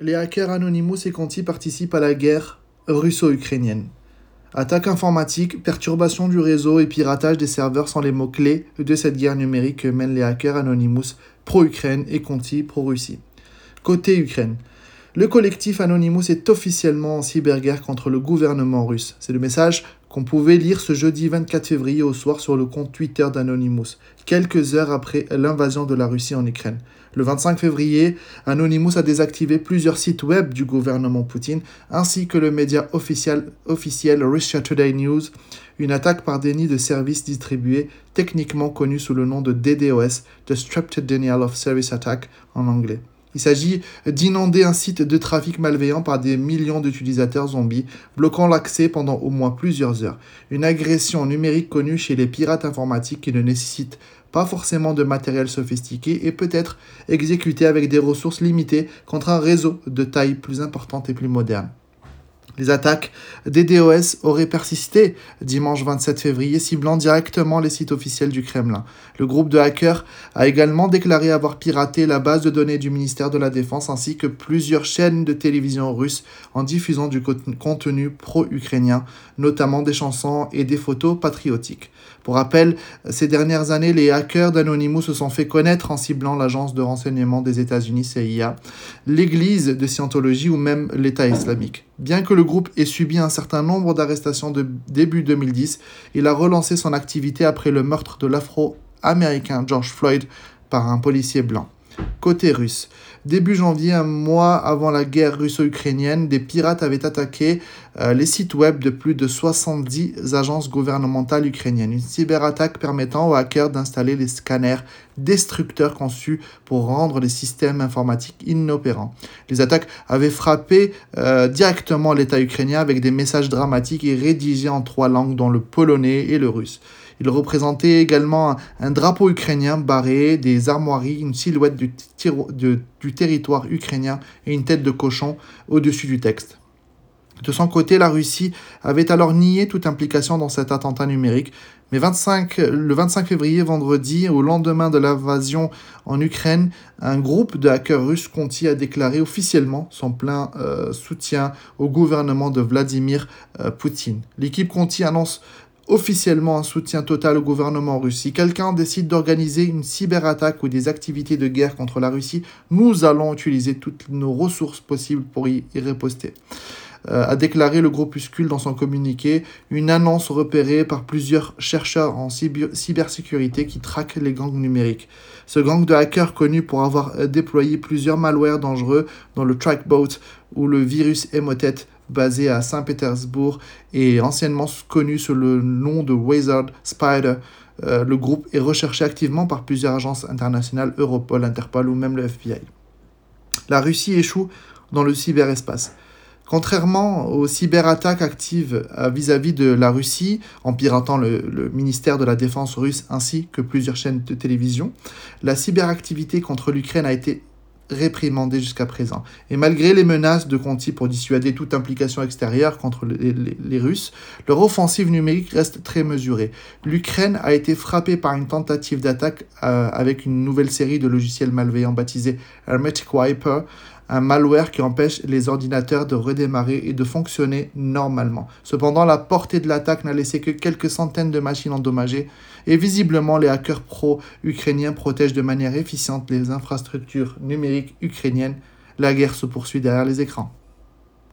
Les hackers Anonymous et Conti participent à la guerre russo-ukrainienne. Attaque informatique, perturbation du réseau et piratage des serveurs sont les mots-clés de cette guerre numérique que mènent les hackers Anonymous pro-Ukraine et Conti pro-Russie. Côté Ukraine, le collectif Anonymous est officiellement en cyberguerre contre le gouvernement russe. C'est le message qu'on pouvait lire ce jeudi 24 février au soir sur le compte Twitter d'Anonymous, quelques heures après l'invasion de la Russie en Ukraine. Le 25 février, Anonymous a désactivé plusieurs sites web du gouvernement Poutine, ainsi que le média officiel, Russia Today News, une attaque par déni de services distribués, techniquement connu sous le nom de DDoS, Disrupted Denial of Service Attack en anglais. Il s'agit d'inonder un site de trafic malveillant par des millions d'utilisateurs zombies, bloquant l'accès pendant au moins plusieurs heures. Une agression numérique connue chez les pirates informatiques qui ne nécessite pas forcément de matériel sophistiqué et peut être exécutée avec des ressources limitées contre un réseau de taille plus importante et plus moderne. Les attaques des DOS auraient persisté dimanche 27 février, ciblant directement les sites officiels du Kremlin. Le groupe de hackers a également déclaré avoir piraté la base de données du ministère de la Défense ainsi que plusieurs chaînes de télévision russes en diffusant du contenu pro-ukrainien, notamment des chansons et des photos patriotiques. Pour rappel, ces dernières années, les hackers d'Anonymous se sont fait connaître en ciblant l'agence de renseignement des États-Unis CIA, l'église de Scientologie ou même l'État islamique. Groupe ait subi un certain nombre d'arrestations de début 2010, il a relancé son activité après le meurtre de l'afro-américain George Floyd par un policier blanc. Côté russe, début janvier, un mois avant la guerre russo-ukrainienne, des pirates avaient attaqué euh, les sites web de plus de 70 agences gouvernementales ukrainiennes. Une cyberattaque permettant aux hackers d'installer les scanners destructeurs conçus pour rendre les systèmes informatiques inopérants. Les attaques avaient frappé euh, directement l'État ukrainien avec des messages dramatiques et rédigés en trois langues, dont le polonais et le russe. Il représentait également un, drapeau ukrainien barré, des armoiries, une silhouette du, du territoire ukrainien et une tête de cochon au-dessus du texte. De son côté, la Russie avait alors nié toute implication dans cet attentat numérique, mais 25, le 25 février, vendredi, au lendemain de l'invasion en Ukraine, un groupe de hackers russes Conti a déclaré officiellement son plein euh, soutien au gouvernement de Vladimir euh, Poutine. L'équipe Conti annonce officiellement un soutien total au gouvernement russe. Si quelqu'un décide d'organiser une cyberattaque ou des activités de guerre contre la Russie, nous allons utiliser toutes nos ressources possibles pour y, riposter. Euh, a déclaré le groupuscule dans son communiqué, une annonce repérée par plusieurs chercheurs en cybersécurité qui traquent les gangs numériques. Ce gang de hackers connu pour avoir euh, déployé plusieurs malwares dangereux dont le Trackbot ou le virus Emotet basé à Saint-Pétersbourg et anciennement connu sous le nom de Wizard Spider. Euh, le groupe est recherché activement par plusieurs agences internationales, Europol, Interpol ou même le FBI. La Russie échoue dans le cyberespace. Contrairement aux cyberattaques actives euh, vis-à-vis de la Russie, en piratant le, ministère de la Défense russe ainsi que plusieurs chaînes de télévision, la cyberactivité contre l'Ukraine a été réprimandé jusqu'à présent. Et malgré les menaces de Conti pour dissuader toute implication extérieure contre les, Russes, leur offensive numérique reste très mesurée. L'Ukraine a été frappée par une tentative d'attaque euh, avec une nouvelle série de logiciels malveillants baptisés Hermetic Wiper, un malware qui empêche les ordinateurs de redémarrer et de fonctionner normalement. Cependant, la portée de l'attaque n'a laissé que quelques centaines de machines endommagées et visiblement les hackers pro-ukrainiens protègent de manière efficiente les infrastructures numériques ukrainiennes. La guerre se poursuit derrière les écrans.